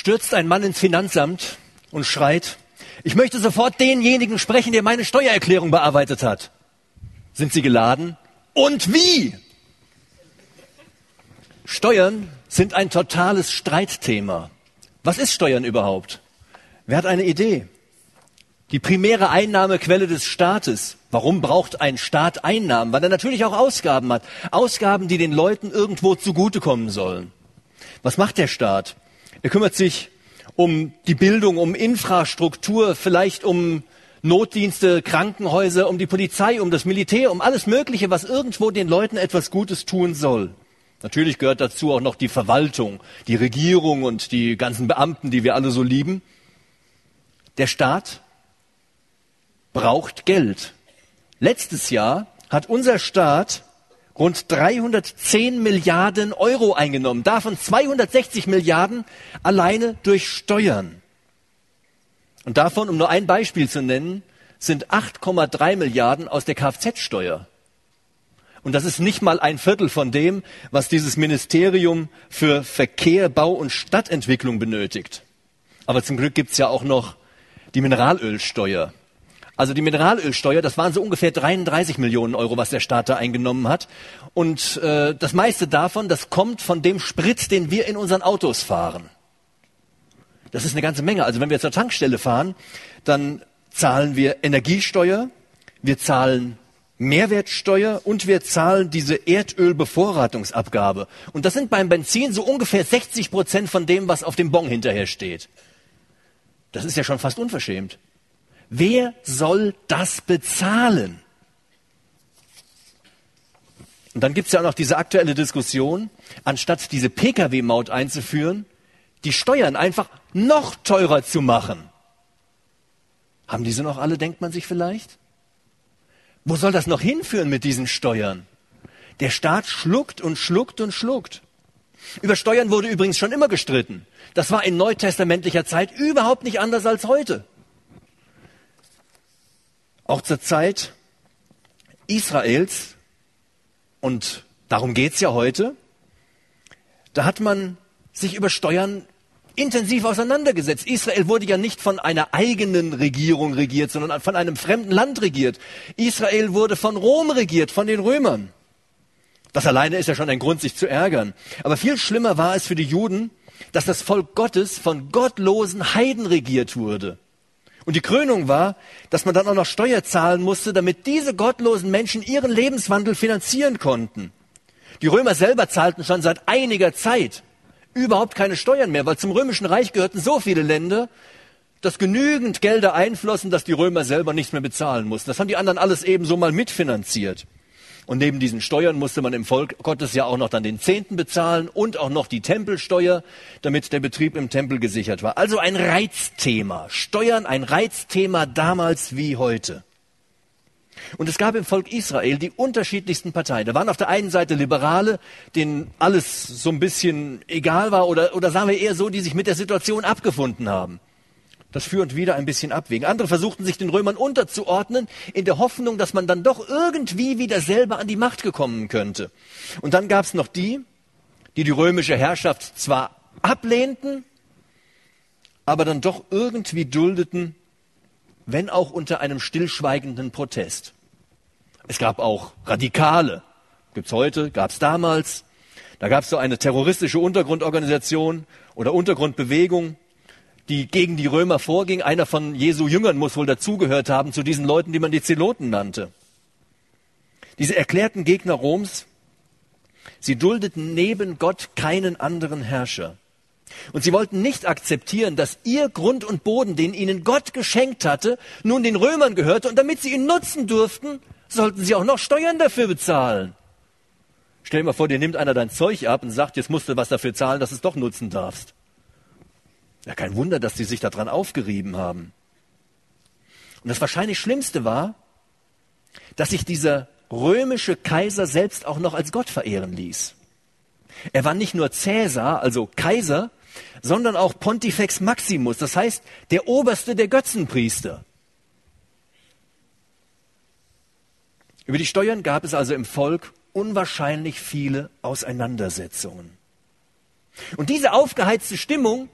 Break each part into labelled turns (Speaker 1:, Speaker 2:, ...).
Speaker 1: stürzt ein Mann ins Finanzamt und schreit, ich möchte sofort denjenigen sprechen, der meine Steuererklärung bearbeitet hat. Sind Sie geladen? Und wie? Steuern sind ein totales Streitthema. Was ist Steuern überhaupt? Wer hat eine Idee? Die primäre Einnahmequelle des Staates. Warum braucht ein Staat Einnahmen? Weil er natürlich auch Ausgaben hat. Ausgaben, die den Leuten irgendwo zugutekommen sollen. Was macht der Staat? Er kümmert sich um die Bildung, um Infrastruktur, vielleicht um Notdienste, Krankenhäuser, um die Polizei, um das Militär, um alles Mögliche, was irgendwo den Leuten etwas Gutes tun soll. Natürlich gehört dazu auch noch die Verwaltung, die Regierung und die ganzen Beamten, die wir alle so lieben. Der Staat braucht Geld. Letztes Jahr hat unser Staat rund 310 Milliarden Euro eingenommen, davon 260 Milliarden alleine durch Steuern. Und davon, um nur ein Beispiel zu nennen, sind 8,3 Milliarden aus der Kfz-Steuer. Und das ist nicht mal ein Viertel von dem, was dieses Ministerium für Verkehr, Bau und Stadtentwicklung benötigt. Aber zum Glück gibt's ja auch noch die Mineralölsteuer. Also die Mineralölsteuer, das waren so ungefähr 33 Millionen Euro, was der Staat da eingenommen hat. Und äh, das meiste davon, das kommt von dem Sprit, den wir in unseren Autos fahren. Das ist eine ganze Menge. Also wenn wir zur Tankstelle fahren, dann zahlen wir Energiesteuer, wir zahlen Mehrwertsteuer und wir zahlen diese Erdölbevorratungsabgabe. Und das sind beim Benzin so ungefähr 60 Prozent von dem, was auf dem Bon hinterher steht. Das ist ja schon fast unverschämt. Wer soll das bezahlen? Und dann gibt es ja auch noch diese aktuelle Diskussion, anstatt diese Pkw-Maut einzuführen, die Steuern einfach noch teurer zu machen. Haben diese noch alle, denkt man sich vielleicht? Wo soll das noch hinführen mit diesen Steuern? Der Staat schluckt und schluckt und schluckt. Über Steuern wurde übrigens schon immer gestritten. Das war in neutestamentlicher Zeit überhaupt nicht anders als heute. Auch zur Zeit Israels, und darum geht's ja heute, da hat man sich über Steuern intensiv auseinandergesetzt. Israel wurde ja nicht von einer eigenen Regierung regiert, sondern von einem fremden Land regiert. Israel wurde von Rom regiert, von den Römern. Das alleine ist ja schon ein Grund, sich zu ärgern. Aber viel schlimmer war es für die Juden, dass das Volk Gottes von gottlosen Heiden regiert wurde. Und die Krönung war, dass man dann auch noch Steuer zahlen musste, damit diese gottlosen Menschen ihren Lebenswandel finanzieren konnten. Die Römer selber zahlten schon seit einiger Zeit überhaupt keine Steuern mehr, weil zum römischen Reich gehörten so viele Länder, dass genügend Gelder einflossen, dass die Römer selber nichts mehr bezahlen mussten. Das haben die anderen alles ebenso mal mitfinanziert. Und neben diesen Steuern musste man im Volk Gottes ja auch noch dann den Zehnten bezahlen und auch noch die Tempelsteuer, damit der Betrieb im Tempel gesichert war. Also ein Reizthema. Steuern ein Reizthema damals wie heute. Und es gab im Volk Israel die unterschiedlichsten Parteien. Da waren auf der einen Seite Liberale, denen alles so ein bisschen egal war, oder, oder sagen wir eher so, die sich mit der Situation abgefunden haben das Für und Wider ein bisschen abwägen. Andere versuchten sich den Römern unterzuordnen, in der Hoffnung, dass man dann doch irgendwie wieder selber an die Macht gekommen könnte. Und dann gab es noch die, die die römische Herrschaft zwar ablehnten, aber dann doch irgendwie duldeten, wenn auch unter einem stillschweigenden Protest. Es gab auch Radikale, gibt's heute, gab's damals. Da gab's so eine terroristische Untergrundorganisation oder Untergrundbewegung, die gegen die Römer vorging. Einer von Jesu Jüngern muss wohl dazugehört haben zu diesen Leuten, die man die Zeloten nannte. Diese erklärten Gegner Roms, sie duldeten neben Gott keinen anderen Herrscher. Und sie wollten nicht akzeptieren, dass ihr Grund und Boden, den ihnen Gott geschenkt hatte, nun den Römern gehörte und damit sie ihn nutzen durften, sollten sie auch noch Steuern dafür bezahlen. Stell dir mal vor, dir nimmt einer dein Zeug ab und sagt, jetzt musst du was dafür zahlen, dass du es doch nutzen darfst. Ja, kein Wunder, dass die sich daran aufgerieben haben. Und das wahrscheinlich Schlimmste war, dass sich dieser römische Kaiser selbst auch noch als Gott verehren ließ. Er war nicht nur Cäsar, also Kaiser, sondern auch Pontifex Maximus, das heißt der oberste der Götzenpriester. Über die Steuern gab es also im Volk unwahrscheinlich viele Auseinandersetzungen. Und diese aufgeheizte Stimmung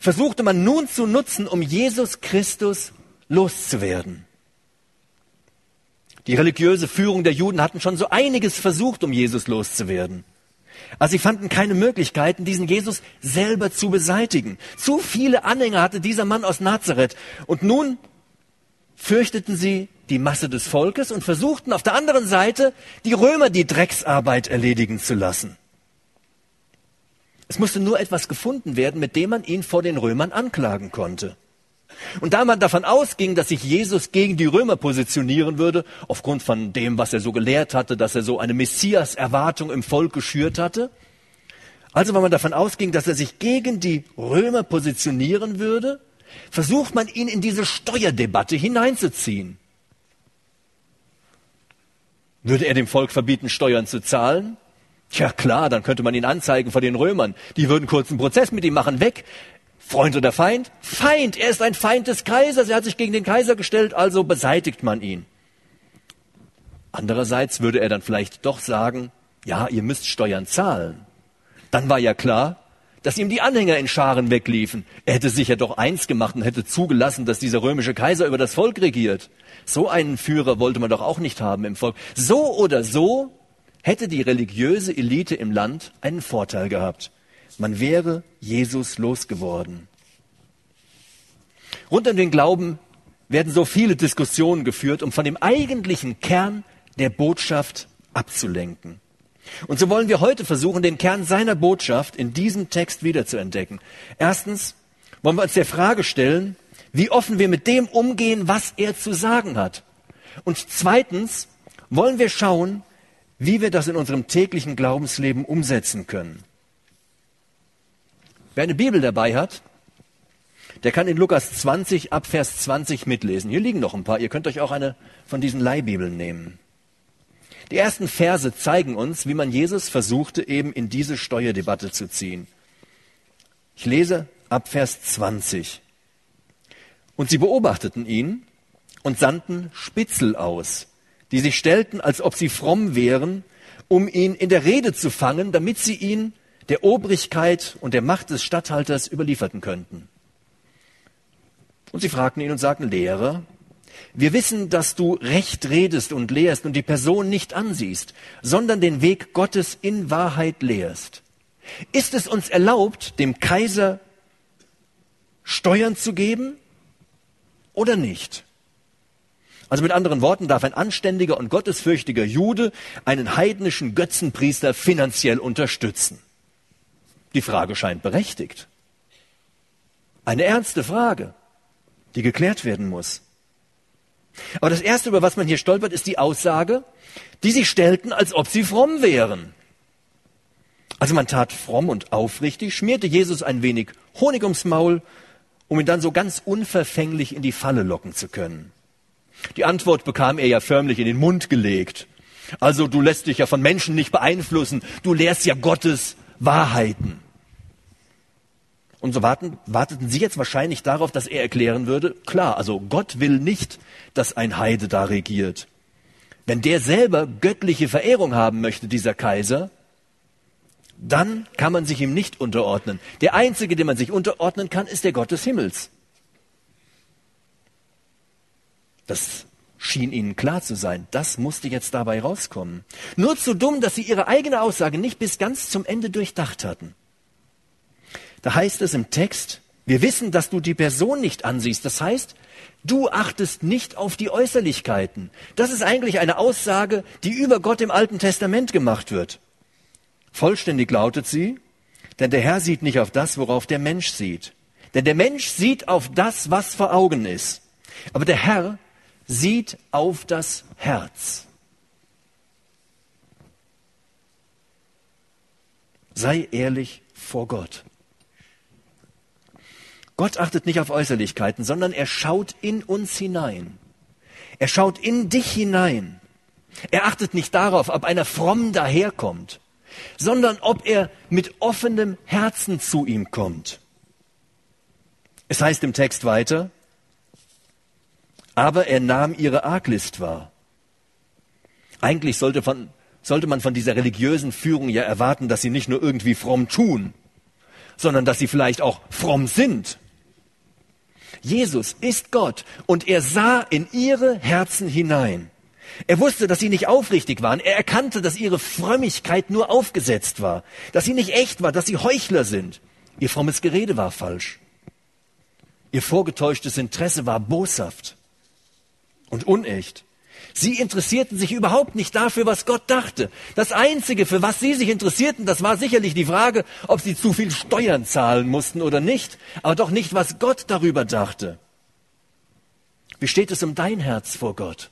Speaker 1: versuchte man nun zu nutzen, um Jesus Christus loszuwerden. Die religiöse Führung der Juden hatten schon so einiges versucht, um Jesus loszuwerden. Aber sie fanden keine Möglichkeiten, diesen Jesus selber zu beseitigen. Zu viele Anhänger hatte dieser Mann aus Nazareth. Und nun fürchteten sie die Masse des Volkes und versuchten auf der anderen Seite, die Römer die Drecksarbeit erledigen zu lassen. Es musste nur etwas gefunden werden, mit dem man ihn vor den Römern anklagen konnte. Und da man davon ausging, dass sich Jesus gegen die Römer positionieren würde, aufgrund von dem, was er so gelehrt hatte, dass er so eine Messias-Erwartung im Volk geschürt hatte, also weil man davon ausging, dass er sich gegen die Römer positionieren würde, versucht man ihn in diese Steuerdebatte hineinzuziehen. Würde er dem Volk verbieten, Steuern zu zahlen? Tja klar, dann könnte man ihn anzeigen vor den Römern. Die würden kurzen Prozess mit ihm machen, weg. Freund oder Feind? Feind. Er ist ein Feind des Kaisers. Er hat sich gegen den Kaiser gestellt, also beseitigt man ihn. Andererseits würde er dann vielleicht doch sagen, ja, ihr müsst Steuern zahlen. Dann war ja klar, dass ihm die Anhänger in Scharen wegliefen. Er hätte sich ja doch eins gemacht und hätte zugelassen, dass dieser römische Kaiser über das Volk regiert. So einen Führer wollte man doch auch nicht haben im Volk. So oder so hätte die religiöse Elite im Land einen Vorteil gehabt. Man wäre Jesus losgeworden. Rund um den Glauben werden so viele Diskussionen geführt, um von dem eigentlichen Kern der Botschaft abzulenken. Und so wollen wir heute versuchen, den Kern seiner Botschaft in diesem Text wiederzuentdecken. Erstens wollen wir uns der Frage stellen, wie offen wir mit dem umgehen, was er zu sagen hat. Und zweitens wollen wir schauen, wie wir das in unserem täglichen Glaubensleben umsetzen können. Wer eine Bibel dabei hat, der kann in Lukas 20 ab Vers 20 mitlesen. Hier liegen noch ein paar. Ihr könnt euch auch eine von diesen Leihbibeln nehmen. Die ersten Verse zeigen uns, wie man Jesus versuchte, eben in diese Steuerdebatte zu ziehen. Ich lese ab Vers 20. Und sie beobachteten ihn und sandten Spitzel aus, die sich stellten, als ob sie fromm wären, um ihn in der Rede zu fangen, damit sie ihn der Obrigkeit und der Macht des Statthalters überlieferten könnten. Und sie fragten ihn und sagten, Lehrer, wir wissen, dass du recht redest und lehrst und die Person nicht ansiehst, sondern den Weg Gottes in Wahrheit lehrst. Ist es uns erlaubt, dem Kaiser Steuern zu geben oder nicht? Also mit anderen Worten, darf ein anständiger und gottesfürchtiger Jude einen heidnischen Götzenpriester finanziell unterstützen? Die Frage scheint berechtigt. Eine ernste Frage, die geklärt werden muss. Aber das Erste, über was man hier stolpert, ist die Aussage, die sie stellten, als ob sie fromm wären. Also man tat fromm und aufrichtig, schmierte Jesus ein wenig Honig ums Maul, um ihn dann so ganz unverfänglich in die Falle locken zu können. Die Antwort bekam er ja förmlich in den Mund gelegt. Also du lässt dich ja von Menschen nicht beeinflussen, du lehrst ja Gottes Wahrheiten. Und so warten, warteten sie jetzt wahrscheinlich darauf, dass er erklären würde, klar, also Gott will nicht, dass ein Heide da regiert. Wenn der selber göttliche Verehrung haben möchte, dieser Kaiser, dann kann man sich ihm nicht unterordnen. Der einzige, dem man sich unterordnen kann, ist der Gott des Himmels. Das schien ihnen klar zu sein. Das musste jetzt dabei rauskommen. Nur zu dumm, dass sie ihre eigene Aussage nicht bis ganz zum Ende durchdacht hatten. Da heißt es im Text, wir wissen, dass du die Person nicht ansiehst. Das heißt, du achtest nicht auf die Äußerlichkeiten. Das ist eigentlich eine Aussage, die über Gott im Alten Testament gemacht wird. Vollständig lautet sie, denn der Herr sieht nicht auf das, worauf der Mensch sieht. Denn der Mensch sieht auf das, was vor Augen ist. Aber der Herr sieht auf das Herz. Sei ehrlich vor Gott. Gott achtet nicht auf Äußerlichkeiten, sondern er schaut in uns hinein. Er schaut in dich hinein. Er achtet nicht darauf, ob einer fromm daherkommt, sondern ob er mit offenem Herzen zu ihm kommt. Es heißt im Text weiter, aber er nahm ihre Arglist wahr. Eigentlich sollte, von, sollte man von dieser religiösen Führung ja erwarten, dass sie nicht nur irgendwie fromm tun, sondern dass sie vielleicht auch fromm sind. Jesus ist Gott und er sah in ihre Herzen hinein. Er wusste, dass sie nicht aufrichtig waren. Er erkannte, dass ihre Frömmigkeit nur aufgesetzt war, dass sie nicht echt war, dass sie Heuchler sind. Ihr frommes Gerede war falsch. Ihr vorgetäuschtes Interesse war boshaft und unecht. Sie interessierten sich überhaupt nicht dafür, was Gott dachte. Das Einzige, für was sie sich interessierten, das war sicherlich die Frage, ob sie zu viel Steuern zahlen mussten oder nicht, aber doch nicht, was Gott darüber dachte. Wie steht es um dein Herz vor Gott?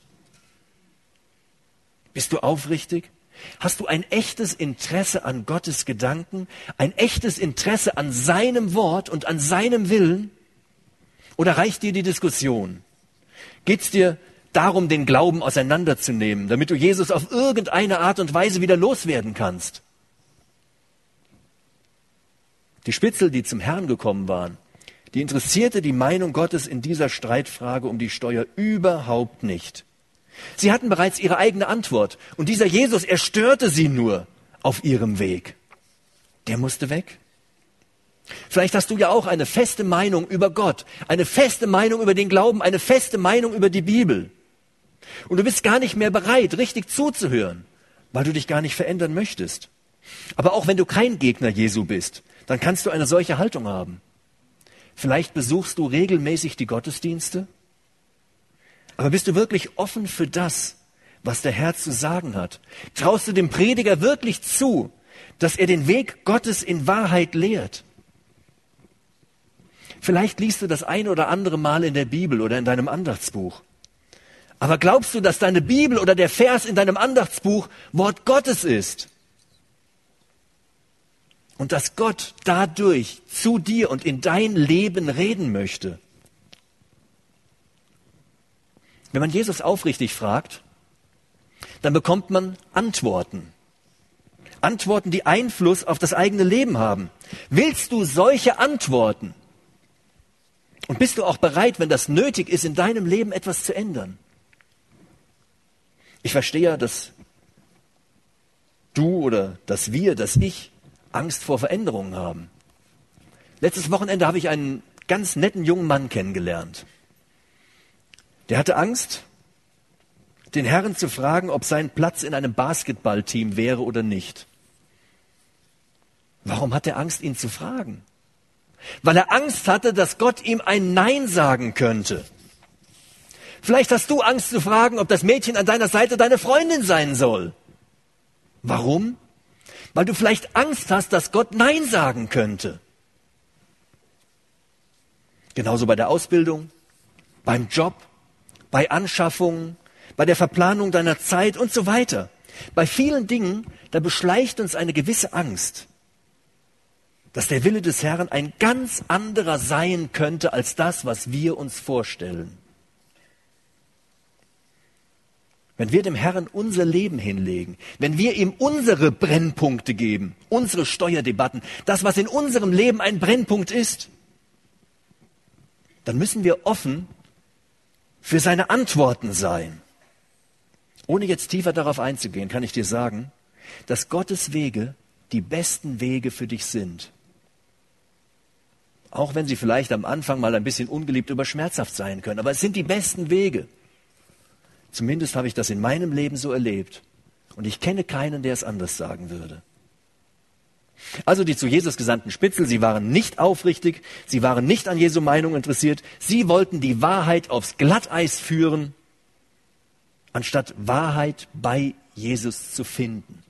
Speaker 1: Bist du aufrichtig? Hast du ein echtes Interesse an Gottes Gedanken, ein echtes Interesse an seinem Wort und an seinem Willen? Oder reicht dir die Diskussion? Geht es dir darum, den Glauben auseinanderzunehmen, damit du Jesus auf irgendeine Art und Weise wieder loswerden kannst. Die Spitzel, die zum Herrn gekommen waren, die interessierte die Meinung Gottes in dieser Streitfrage um die Steuer überhaupt nicht. Sie hatten bereits ihre eigene Antwort und dieser Jesus, er störte sie nur auf ihrem Weg. Der musste weg. Vielleicht hast du ja auch eine feste Meinung über Gott, eine feste Meinung über den Glauben, eine feste Meinung über die Bibel. Und du bist gar nicht mehr bereit, richtig zuzuhören, weil du dich gar nicht verändern möchtest. Aber auch wenn du kein Gegner Jesu bist, dann kannst du eine solche Haltung haben. Vielleicht besuchst du regelmäßig die Gottesdienste, aber bist du wirklich offen für das, was der Herr zu sagen hat? Traust du dem Prediger wirklich zu, dass er den Weg Gottes in Wahrheit lehrt? Vielleicht liest du das ein oder andere Mal in der Bibel oder in deinem Andachtsbuch. Aber glaubst du, dass deine Bibel oder der Vers in deinem Andachtsbuch Wort Gottes ist? Und dass Gott dadurch zu dir und in dein Leben reden möchte? Wenn man Jesus aufrichtig fragt, dann bekommt man Antworten. Antworten, die Einfluss auf das eigene Leben haben. Willst du solche Antworten? Und bist du auch bereit, wenn das nötig ist, in deinem Leben etwas zu ändern? Ich verstehe ja, dass du oder dass wir, dass ich Angst vor Veränderungen haben. Letztes Wochenende habe ich einen ganz netten jungen Mann kennengelernt. Der hatte Angst, den Herrn zu fragen, ob sein Platz in einem Basketballteam wäre oder nicht. Warum hat er Angst, ihn zu fragen? Weil er Angst hatte, dass Gott ihm ein Nein sagen könnte. Vielleicht hast du Angst zu fragen, ob das Mädchen an deiner Seite deine Freundin sein soll. Warum? Weil du vielleicht Angst hast, dass Gott Nein sagen könnte. Genauso bei der Ausbildung, beim Job, bei Anschaffungen, bei der Verplanung deiner Zeit und so weiter. Bei vielen Dingen, da beschleicht uns eine gewisse Angst, dass der Wille des Herrn ein ganz anderer sein könnte als das, was wir uns vorstellen. Wenn wir dem Herrn unser Leben hinlegen, wenn wir ihm unsere Brennpunkte geben, unsere Steuerdebatten, das, was in unserem Leben ein Brennpunkt ist, dann müssen wir offen für seine Antworten sein. Ohne jetzt tiefer darauf einzugehen, kann ich dir sagen, dass Gottes Wege die besten Wege für dich sind. Auch wenn sie vielleicht am Anfang mal ein bisschen ungeliebt oder schmerzhaft sein können, aber es sind die besten Wege. Zumindest habe ich das in meinem Leben so erlebt. Und ich kenne keinen, der es anders sagen würde. Also die zu Jesus gesandten Spitzel, sie waren nicht aufrichtig, sie waren nicht an Jesu Meinung interessiert, sie wollten die Wahrheit aufs Glatteis führen, anstatt Wahrheit bei Jesus zu finden.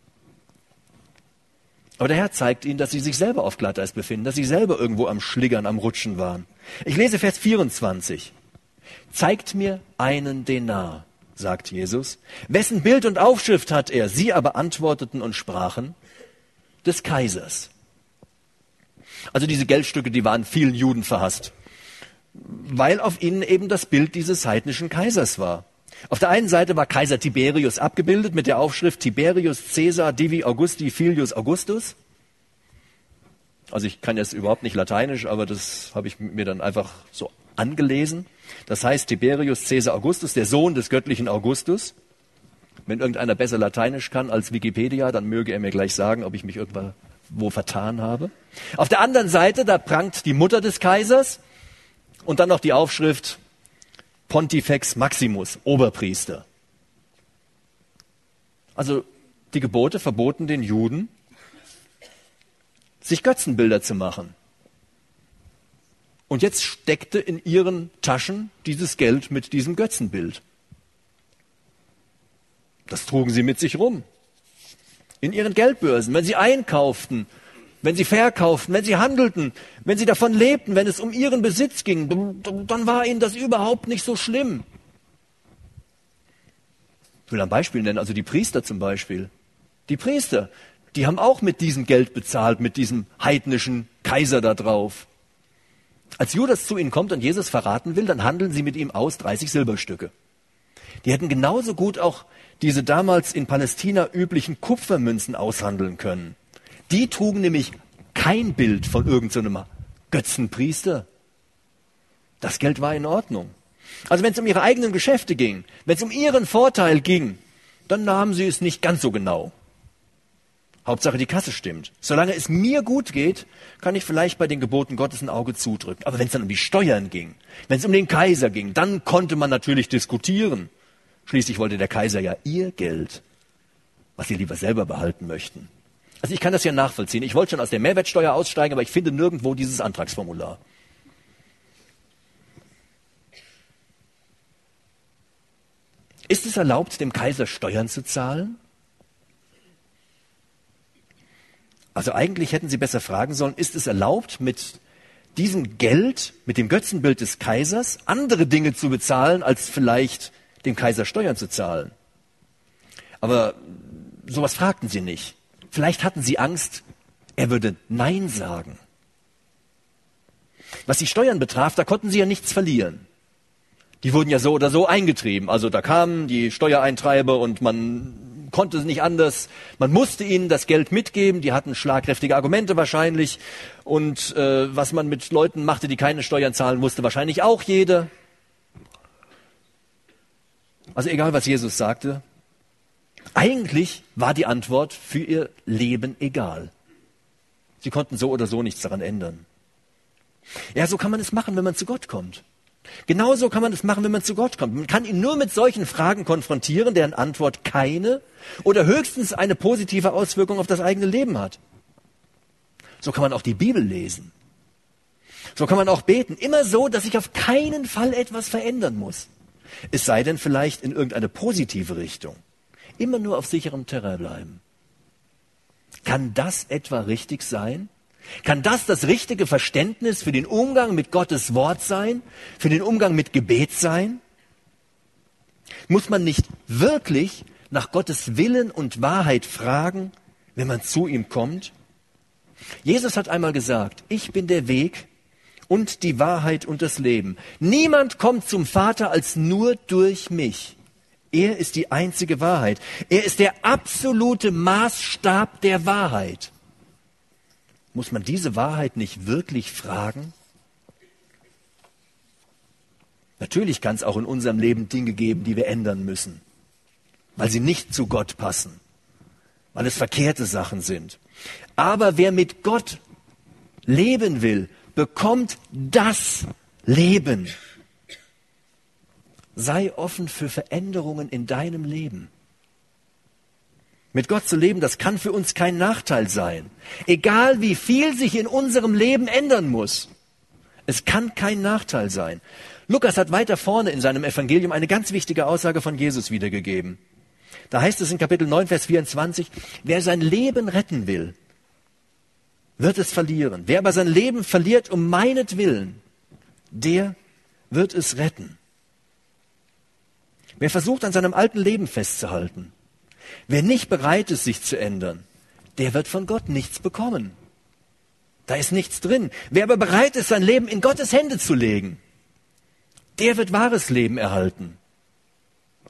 Speaker 1: Aber der Herr zeigt ihnen, dass sie sich selber auf Glatteis befinden, dass sie selber irgendwo am Schliggern, am Rutschen waren. Ich lese Vers 24. Zeigt mir einen Denar sagt Jesus. Wessen Bild und Aufschrift hat er? Sie aber antworteten und sprachen, des Kaisers. Also diese Geldstücke, die waren vielen Juden verhasst, weil auf ihnen eben das Bild dieses heidnischen Kaisers war. Auf der einen Seite war Kaiser Tiberius abgebildet mit der Aufschrift Tiberius Caesar Divi Augusti Filius Augustus. Also ich kann jetzt überhaupt nicht Lateinisch, aber das habe ich mir dann einfach so angelesen. Das heißt Tiberius Caesar Augustus, der Sohn des göttlichen Augustus. Wenn irgendeiner besser Lateinisch kann als Wikipedia, dann möge er mir gleich sagen, ob ich mich irgendwo vertan habe. Auf der anderen Seite, da prangt die Mutter des Kaisers und dann noch die Aufschrift Pontifex Maximus, Oberpriester. Also die Gebote verboten den Juden, sich Götzenbilder zu machen. Und jetzt steckte in ihren Taschen dieses Geld mit diesem Götzenbild. Das trugen sie mit sich rum. In ihren Geldbörsen, wenn sie einkauften, wenn sie verkauften, wenn sie handelten, wenn sie davon lebten, wenn es um ihren Besitz ging, dann war ihnen das überhaupt nicht so schlimm. Ich will ein Beispiel nennen, also die Priester zum Beispiel. Die Priester, die haben auch mit diesem Geld bezahlt, mit diesem heidnischen Kaiser da drauf. Als Judas zu ihnen kommt und Jesus verraten will, dann handeln sie mit ihm aus 30 Silberstücke. Die hätten genauso gut auch diese damals in Palästina üblichen Kupfermünzen aushandeln können. Die trugen nämlich kein Bild von irgendeinem so Götzenpriester. Das Geld war in Ordnung. Also wenn es um ihre eigenen Geschäfte ging, wenn es um ihren Vorteil ging, dann nahmen sie es nicht ganz so genau. Hauptsache die Kasse stimmt. Solange es mir gut geht, kann ich vielleicht bei den Geboten Gottes ein Auge zudrücken. Aber wenn es dann um die Steuern ging, wenn es um den Kaiser ging, dann konnte man natürlich diskutieren. Schließlich wollte der Kaiser ja ihr Geld, was sie lieber selber behalten möchten. Also ich kann das ja nachvollziehen. Ich wollte schon aus der Mehrwertsteuer aussteigen, aber ich finde nirgendwo dieses Antragsformular. Ist es erlaubt, dem Kaiser Steuern zu zahlen? Also eigentlich hätten Sie besser fragen sollen, ist es erlaubt, mit diesem Geld, mit dem Götzenbild des Kaisers, andere Dinge zu bezahlen, als vielleicht dem Kaiser Steuern zu zahlen. Aber sowas fragten sie nicht. Vielleicht hatten sie Angst, er würde Nein sagen. Was die Steuern betraf, da konnten sie ja nichts verlieren. Die wurden ja so oder so eingetrieben. Also da kamen die Steuereintreiber und man konnte es nicht anders. Man musste ihnen das Geld mitgeben. Die hatten schlagkräftige Argumente wahrscheinlich. Und äh, was man mit Leuten machte, die keine Steuern zahlen musste, wahrscheinlich auch jeder. Also egal, was Jesus sagte, eigentlich war die Antwort für ihr Leben egal. Sie konnten so oder so nichts daran ändern. Ja, so kann man es machen, wenn man zu Gott kommt. Genauso kann man es machen, wenn man zu Gott kommt. Man kann ihn nur mit solchen Fragen konfrontieren, deren Antwort keine oder höchstens eine positive Auswirkung auf das eigene Leben hat. So kann man auch die Bibel lesen. So kann man auch beten. Immer so, dass sich auf keinen Fall etwas verändern muss. Es sei denn vielleicht in irgendeine positive Richtung. Immer nur auf sicherem Terrain bleiben. Kann das etwa richtig sein? Kann das das richtige Verständnis für den Umgang mit Gottes Wort sein? Für den Umgang mit Gebet sein? Muss man nicht wirklich nach Gottes Willen und Wahrheit fragen, wenn man zu ihm kommt? Jesus hat einmal gesagt, ich bin der Weg, und die Wahrheit und das Leben. Niemand kommt zum Vater als nur durch mich. Er ist die einzige Wahrheit. Er ist der absolute Maßstab der Wahrheit. Muss man diese Wahrheit nicht wirklich fragen? Natürlich kann es auch in unserem Leben Dinge geben, die wir ändern müssen, weil sie nicht zu Gott passen, weil es verkehrte Sachen sind. Aber wer mit Gott leben will, bekommt das Leben. Sei offen für Veränderungen in deinem Leben. Mit Gott zu leben, das kann für uns kein Nachteil sein. Egal wie viel sich in unserem Leben ändern muss. Es kann kein Nachteil sein. Lukas hat weiter vorne in seinem Evangelium eine ganz wichtige Aussage von Jesus wiedergegeben. Da heißt es in Kapitel 9, Vers 24, wer sein Leben retten will, wird es verlieren. Wer aber sein Leben verliert um meinetwillen, der wird es retten. Wer versucht, an seinem alten Leben festzuhalten, wer nicht bereit ist, sich zu ändern, der wird von Gott nichts bekommen. Da ist nichts drin. Wer aber bereit ist, sein Leben in Gottes Hände zu legen, der wird wahres Leben erhalten.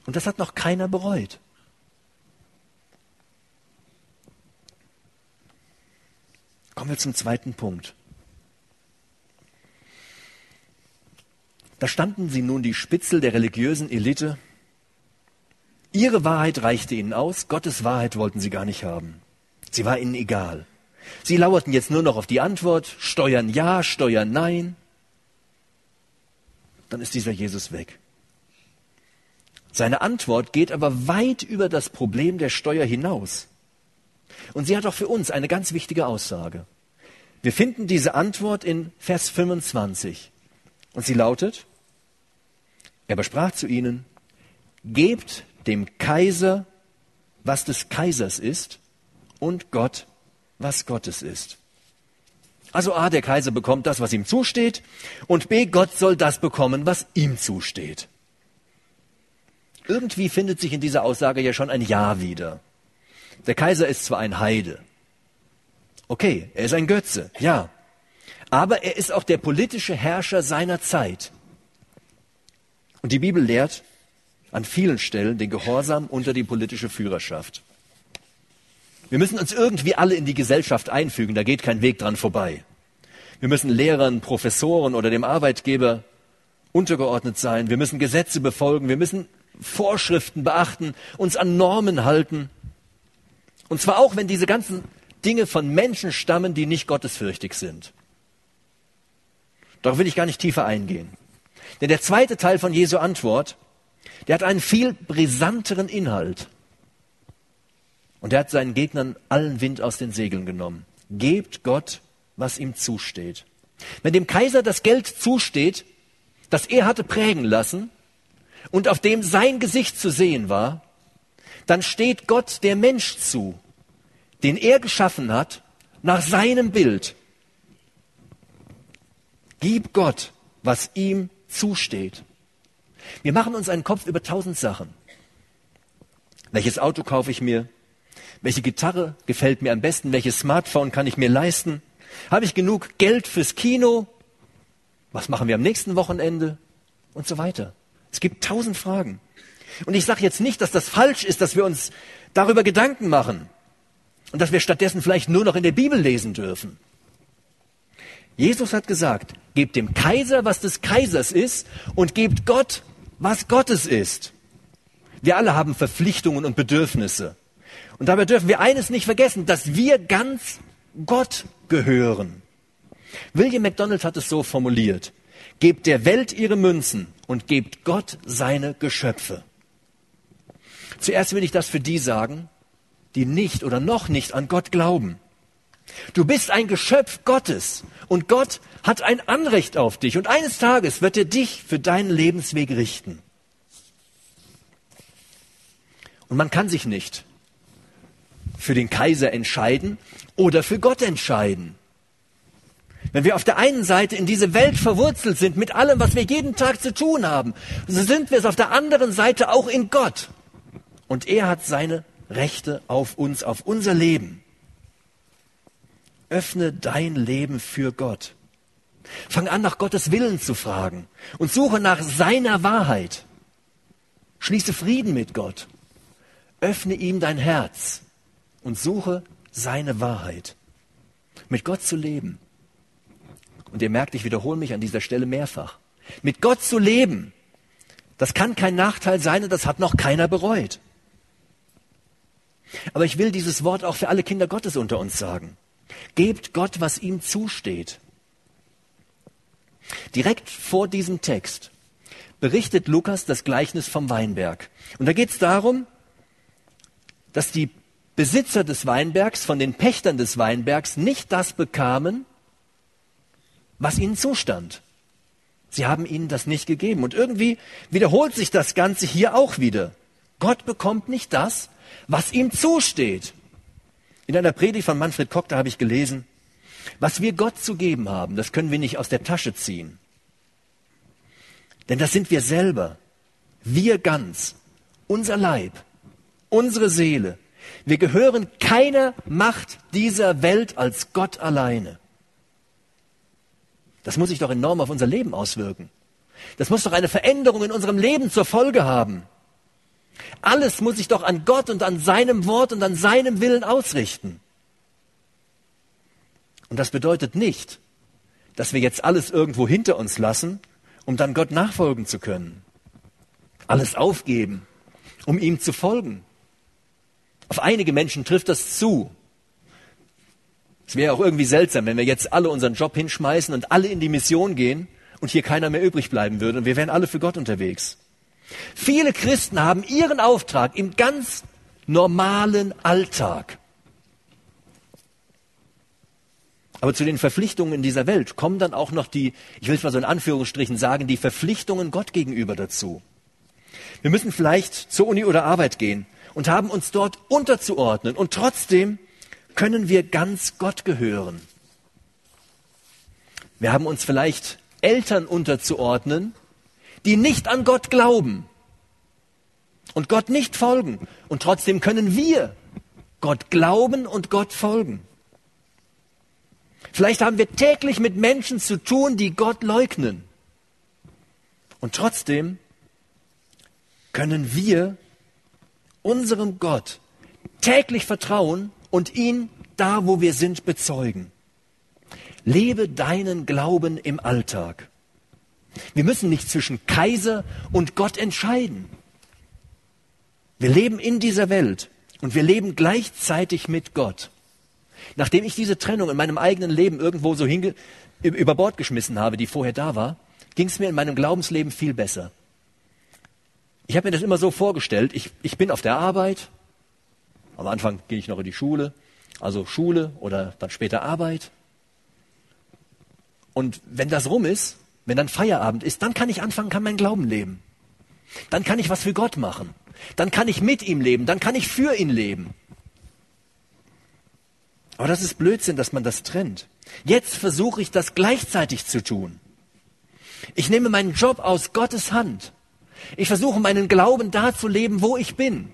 Speaker 1: Und das hat noch keiner bereut. Kommen wir zum zweiten Punkt. Da standen sie nun die Spitzel der religiösen Elite. Ihre Wahrheit reichte ihnen aus, Gottes Wahrheit wollten sie gar nicht haben. Sie war ihnen egal. Sie lauerten jetzt nur noch auf die Antwort, Steuern ja, Steuern nein. Dann ist dieser Jesus weg. Seine Antwort geht aber weit über das Problem der Steuer hinaus. Und sie hat auch für uns eine ganz wichtige Aussage. Wir finden diese Antwort in Vers 25. Und sie lautet, er besprach zu ihnen, gebt dem Kaiser, was des Kaisers ist, und Gott, was Gottes ist. Also A, der Kaiser bekommt das, was ihm zusteht, und B, Gott soll das bekommen, was ihm zusteht. Irgendwie findet sich in dieser Aussage ja schon ein Ja wieder. Der Kaiser ist zwar ein Heide. Okay, er ist ein Götze, ja. Aber er ist auch der politische Herrscher seiner Zeit. Und die Bibel lehrt an vielen Stellen den Gehorsam unter die politische Führerschaft. Wir müssen uns irgendwie alle in die Gesellschaft einfügen, da geht kein Weg dran vorbei. Wir müssen Lehrern, Professoren oder dem Arbeitgeber untergeordnet sein. Wir müssen Gesetze befolgen. Wir müssen Vorschriften beachten, uns an Normen halten. Und zwar auch, wenn diese ganzen Dinge von Menschen stammen, die nicht gottesfürchtig sind. Darauf will ich gar nicht tiefer eingehen. Denn der zweite Teil von Jesu Antwort, der hat einen viel brisanteren Inhalt. Und er hat seinen Gegnern allen Wind aus den Segeln genommen. Gebt Gott, was ihm zusteht. Wenn dem Kaiser das Geld zusteht, das er hatte prägen lassen und auf dem sein Gesicht zu sehen war, dann steht Gott der Mensch zu, den er geschaffen hat, nach seinem Bild. Gib Gott, was ihm zusteht. Wir machen uns einen Kopf über tausend Sachen. Welches Auto kaufe ich mir? Welche Gitarre gefällt mir am besten? Welches Smartphone kann ich mir leisten? Habe ich genug Geld fürs Kino? Was machen wir am nächsten Wochenende? Und so weiter. Es gibt tausend Fragen. Und ich sage jetzt nicht, dass das falsch ist, dass wir uns darüber Gedanken machen und dass wir stattdessen vielleicht nur noch in der Bibel lesen dürfen. Jesus hat gesagt, gebt dem Kaiser, was des Kaisers ist, und gebt Gott, was Gottes ist. Wir alle haben Verpflichtungen und Bedürfnisse. Und dabei dürfen wir eines nicht vergessen, dass wir ganz Gott gehören. William MacDonald hat es so formuliert. Gebt der Welt ihre Münzen und gebt Gott seine Geschöpfe. Zuerst will ich das für die sagen, die nicht oder noch nicht an Gott glauben. Du bist ein Geschöpf Gottes und Gott hat ein Anrecht auf dich und eines Tages wird er dich für deinen Lebensweg richten. Und man kann sich nicht für den Kaiser entscheiden oder für Gott entscheiden. Wenn wir auf der einen Seite in diese Welt verwurzelt sind mit allem, was wir jeden Tag zu tun haben, so sind wir es auf der anderen Seite auch in Gott. Und er hat seine Rechte auf uns, auf unser Leben. Öffne dein Leben für Gott. Fang an, nach Gottes Willen zu fragen und suche nach seiner Wahrheit. Schließe Frieden mit Gott. Öffne ihm dein Herz und suche seine Wahrheit. Mit Gott zu leben. Und ihr merkt, ich wiederhole mich an dieser Stelle mehrfach. Mit Gott zu leben, das kann kein Nachteil sein und das hat noch keiner bereut. Aber ich will dieses Wort auch für alle Kinder Gottes unter uns sagen. Gebt Gott, was ihm zusteht. Direkt vor diesem Text berichtet Lukas das Gleichnis vom Weinberg. Und da geht es darum, dass die Besitzer des Weinbergs von den Pächtern des Weinbergs nicht das bekamen, was ihnen zustand. Sie haben ihnen das nicht gegeben. Und irgendwie wiederholt sich das Ganze hier auch wieder. Gott bekommt nicht das, was ihm zusteht. In einer Predigt von Manfred Koch, da habe ich gelesen, was wir Gott zu geben haben, das können wir nicht aus der Tasche ziehen. Denn das sind wir selber. Wir ganz. Unser Leib. Unsere Seele. Wir gehören keiner Macht dieser Welt als Gott alleine. Das muss sich doch enorm auf unser Leben auswirken. Das muss doch eine Veränderung in unserem Leben zur Folge haben. Alles muss sich doch an Gott und an seinem Wort und an seinem Willen ausrichten. Und das bedeutet nicht, dass wir jetzt alles irgendwo hinter uns lassen, um dann Gott nachfolgen zu können. Alles aufgeben, um ihm zu folgen. Auf einige Menschen trifft das zu. Es wäre auch irgendwie seltsam, wenn wir jetzt alle unseren Job hinschmeißen und alle in die Mission gehen und hier keiner mehr übrig bleiben würde und wir wären alle für Gott unterwegs. Viele Christen haben ihren Auftrag im ganz normalen Alltag. Aber zu den Verpflichtungen in dieser Welt kommen dann auch noch die, ich will es mal so in Anführungsstrichen sagen, die Verpflichtungen Gott gegenüber dazu. Wir müssen vielleicht zur Uni oder Arbeit gehen und haben uns dort unterzuordnen und trotzdem können wir ganz Gott gehören. Wir haben uns vielleicht Eltern unterzuordnen, die nicht an Gott glauben und Gott nicht folgen. Und trotzdem können wir Gott glauben und Gott folgen. Vielleicht haben wir täglich mit Menschen zu tun, die Gott leugnen. Und trotzdem können wir unserem Gott täglich vertrauen und ihn da, wo wir sind, bezeugen. Lebe deinen Glauben im Alltag. Wir müssen nicht zwischen Kaiser und Gott entscheiden. Wir leben in dieser Welt und wir leben gleichzeitig mit Gott. Nachdem ich diese Trennung in meinem eigenen Leben irgendwo so hinge über Bord geschmissen habe, die vorher da war, ging es mir in meinem Glaubensleben viel besser. Ich habe mir das immer so vorgestellt, ich, ich bin auf der Arbeit, am Anfang gehe ich noch in die Schule, also Schule oder dann später Arbeit. Und wenn das rum ist, wenn dann Feierabend ist, dann kann ich anfangen, kann mein Glauben leben. Dann kann ich was für Gott machen. Dann kann ich mit ihm leben. Dann kann ich für ihn leben. Aber das ist Blödsinn, dass man das trennt. Jetzt versuche ich das gleichzeitig zu tun. Ich nehme meinen Job aus Gottes Hand. Ich versuche meinen Glauben da zu leben, wo ich bin.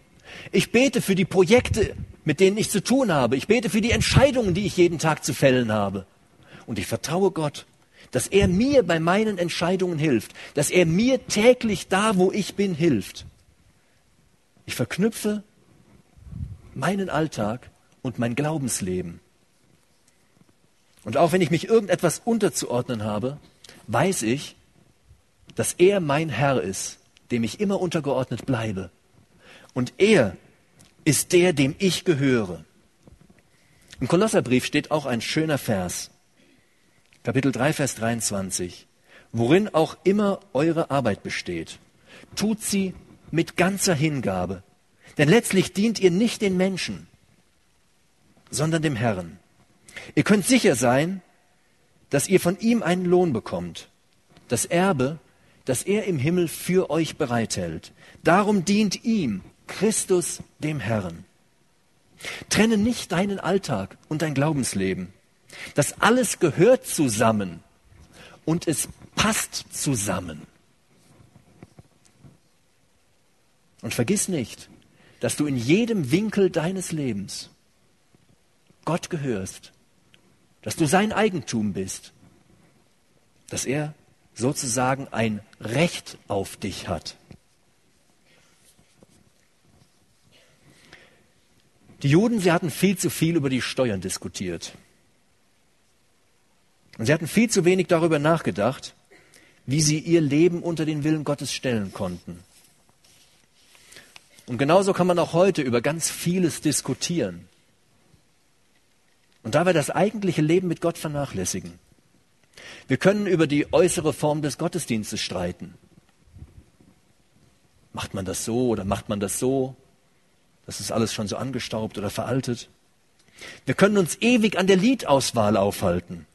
Speaker 1: Ich bete für die Projekte, mit denen ich zu tun habe. Ich bete für die Entscheidungen, die ich jeden Tag zu fällen habe. Und ich vertraue Gott, dass er mir bei meinen Entscheidungen hilft, dass er mir täglich da, wo ich bin, hilft. Ich verknüpfe meinen Alltag und mein Glaubensleben. Und auch wenn ich mich irgendetwas unterzuordnen habe, weiß ich, dass er mein Herr ist, dem ich immer untergeordnet bleibe. Und er ist der, dem ich gehöre. Im Kolosserbrief steht auch ein schöner Vers. Kapitel 3, Vers 23. Worin auch immer eure Arbeit besteht, tut sie mit ganzer Hingabe. Denn letztlich dient ihr nicht den Menschen, sondern dem Herrn. Ihr könnt sicher sein, dass ihr von ihm einen Lohn bekommt, das Erbe, das er im Himmel für euch bereithält. Darum dient ihm, Christus, dem Herrn. Trenne nicht deinen Alltag und dein Glaubensleben. Das alles gehört zusammen und es passt zusammen. Und vergiss nicht, dass du in jedem Winkel deines Lebens Gott gehörst, dass du sein Eigentum bist, dass er sozusagen ein Recht auf dich hat. Die Juden, sie hatten viel zu viel über die Steuern diskutiert. Und sie hatten viel zu wenig darüber nachgedacht, wie sie ihr Leben unter den Willen Gottes stellen konnten. Und genauso kann man auch heute über ganz vieles diskutieren und dabei das eigentliche Leben mit Gott vernachlässigen. Wir können über die äußere Form des Gottesdienstes streiten. Macht man das so oder macht man das so? Das ist alles schon so angestaubt oder veraltet. Wir können uns ewig an der Liedauswahl aufhalten.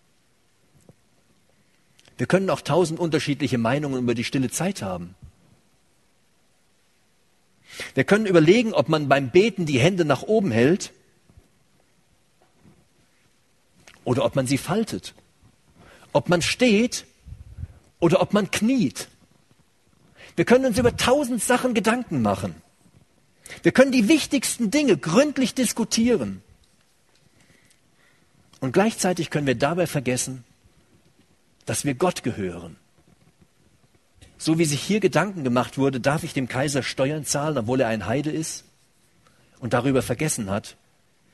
Speaker 1: Wir können auch tausend unterschiedliche Meinungen über die stille Zeit haben. Wir können überlegen, ob man beim Beten die Hände nach oben hält oder ob man sie faltet, ob man steht oder ob man kniet. Wir können uns über tausend Sachen Gedanken machen. Wir können die wichtigsten Dinge gründlich diskutieren. Und gleichzeitig können wir dabei vergessen, dass wir Gott gehören. So wie sich hier Gedanken gemacht wurde, darf ich dem Kaiser Steuern zahlen, obwohl er ein Heide ist und darüber vergessen hat,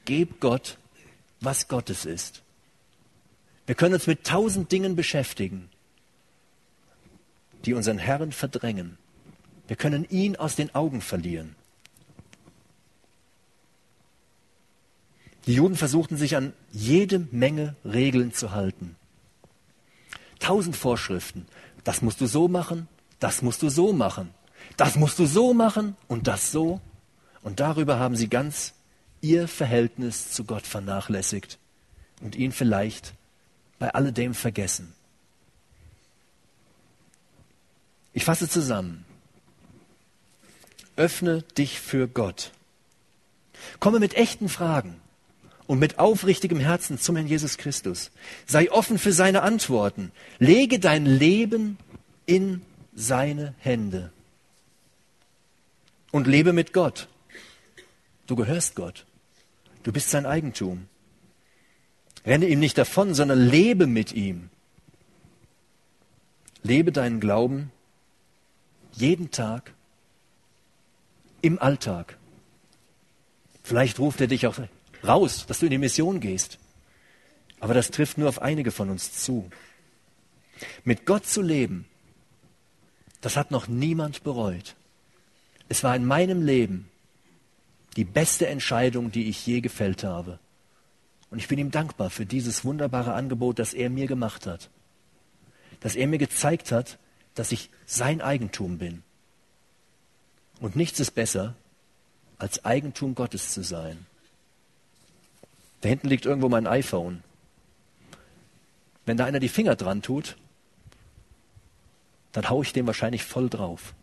Speaker 1: geb Gott, was Gottes ist. Wir können uns mit tausend Dingen beschäftigen, die unseren Herrn verdrängen. Wir können ihn aus den Augen verlieren. Die Juden versuchten sich an jede Menge Regeln zu halten. Tausend Vorschriften. Das musst du so machen, das musst du so machen, das musst du so machen und das so. Und darüber haben sie ganz ihr Verhältnis zu Gott vernachlässigt und ihn vielleicht bei alledem vergessen. Ich fasse zusammen. Öffne dich für Gott. Komme mit echten Fragen und mit aufrichtigem Herzen zum Herrn Jesus Christus. Sei offen für seine Antworten. Lege dein Leben in seine Hände. Und lebe mit Gott. Du gehörst Gott. Du bist sein Eigentum. Renne ihm nicht davon, sondern lebe mit ihm. Lebe deinen Glauben jeden Tag im Alltag. Vielleicht ruft er dich auch raus, dass du in die Mission gehst. Aber das trifft nur auf einige von uns zu. Mit Gott zu leben, das hat noch niemand bereut. Es war in meinem Leben die beste Entscheidung, die ich je gefällt habe. Und ich bin ihm dankbar für dieses wunderbare Angebot, das er mir gemacht hat. Dass er mir gezeigt hat, dass ich sein Eigentum bin. Und nichts ist besser, als Eigentum Gottes zu sein. Da hinten liegt irgendwo mein iPhone. Wenn da einer die Finger dran tut, dann haue ich dem wahrscheinlich voll drauf.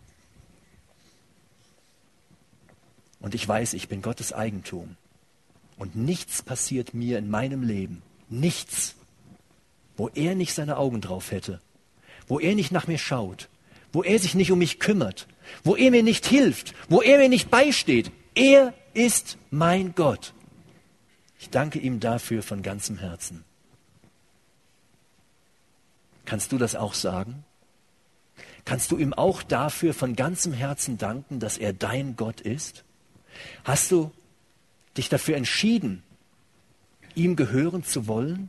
Speaker 1: Und ich weiß, ich bin Gottes Eigentum. Und nichts passiert mir in meinem Leben, nichts, wo er nicht seine Augen drauf hätte, wo er nicht nach mir schaut, wo er sich nicht um mich kümmert, wo er mir nicht hilft, wo er mir nicht beisteht. Er ist mein Gott. Ich danke ihm dafür von ganzem Herzen. Kannst du das auch sagen? Kannst du ihm auch dafür von ganzem Herzen danken, dass er dein Gott ist? Hast du dich dafür entschieden, ihm gehören zu wollen?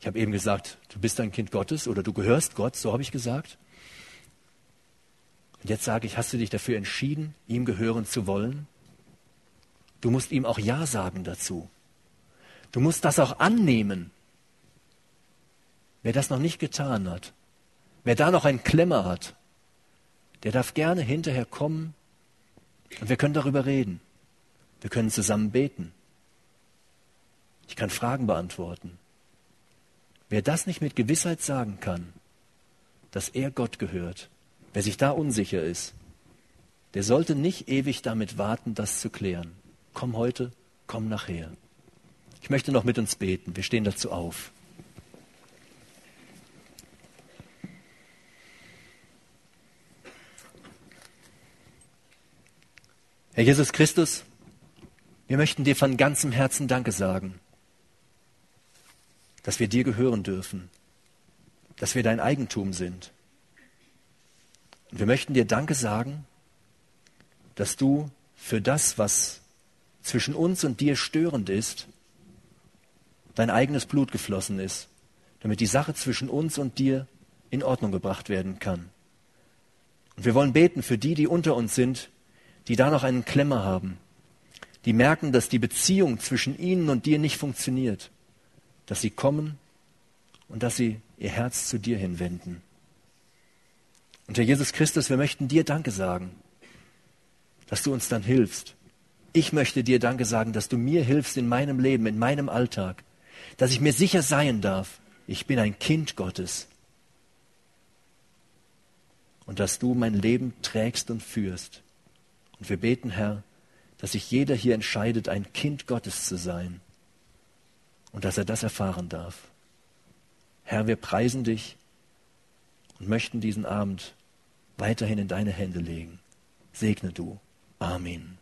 Speaker 1: Ich habe eben gesagt, du bist ein Kind Gottes oder du gehörst Gott, so habe ich gesagt. Und jetzt sage ich, hast du dich dafür entschieden, ihm gehören zu wollen? Du musst ihm auch Ja sagen dazu. Du musst das auch annehmen. Wer das noch nicht getan hat, wer da noch einen Klemmer hat, der darf gerne hinterher kommen und wir können darüber reden. Wir können zusammen beten. Ich kann Fragen beantworten. Wer das nicht mit Gewissheit sagen kann, dass er Gott gehört, wer sich da unsicher ist, der sollte nicht ewig damit warten, das zu klären. Komm heute, komm nachher. Ich möchte noch mit uns beten. Wir stehen dazu auf. Herr Jesus Christus, wir möchten dir von ganzem Herzen Danke sagen dass wir dir gehören dürfen, dass wir dein Eigentum sind. Und wir möchten dir Danke sagen, dass du für das, was zwischen uns und dir störend ist, dein eigenes Blut geflossen ist, damit die Sache zwischen uns und dir in Ordnung gebracht werden kann. Und wir wollen beten für die, die unter uns sind, die da noch einen Klemmer haben, die merken, dass die Beziehung zwischen ihnen und dir nicht funktioniert dass sie kommen und dass sie ihr Herz zu dir hinwenden. Und Herr Jesus Christus, wir möchten dir Danke sagen, dass du uns dann hilfst. Ich möchte dir Danke sagen, dass du mir hilfst in meinem Leben, in meinem Alltag, dass ich mir sicher sein darf, ich bin ein Kind Gottes und dass du mein Leben trägst und führst. Und wir beten, Herr, dass sich jeder hier entscheidet, ein Kind Gottes zu sein und dass er das erfahren darf. Herr, wir preisen dich und möchten diesen Abend weiterhin in deine Hände legen. Segne du. Amen.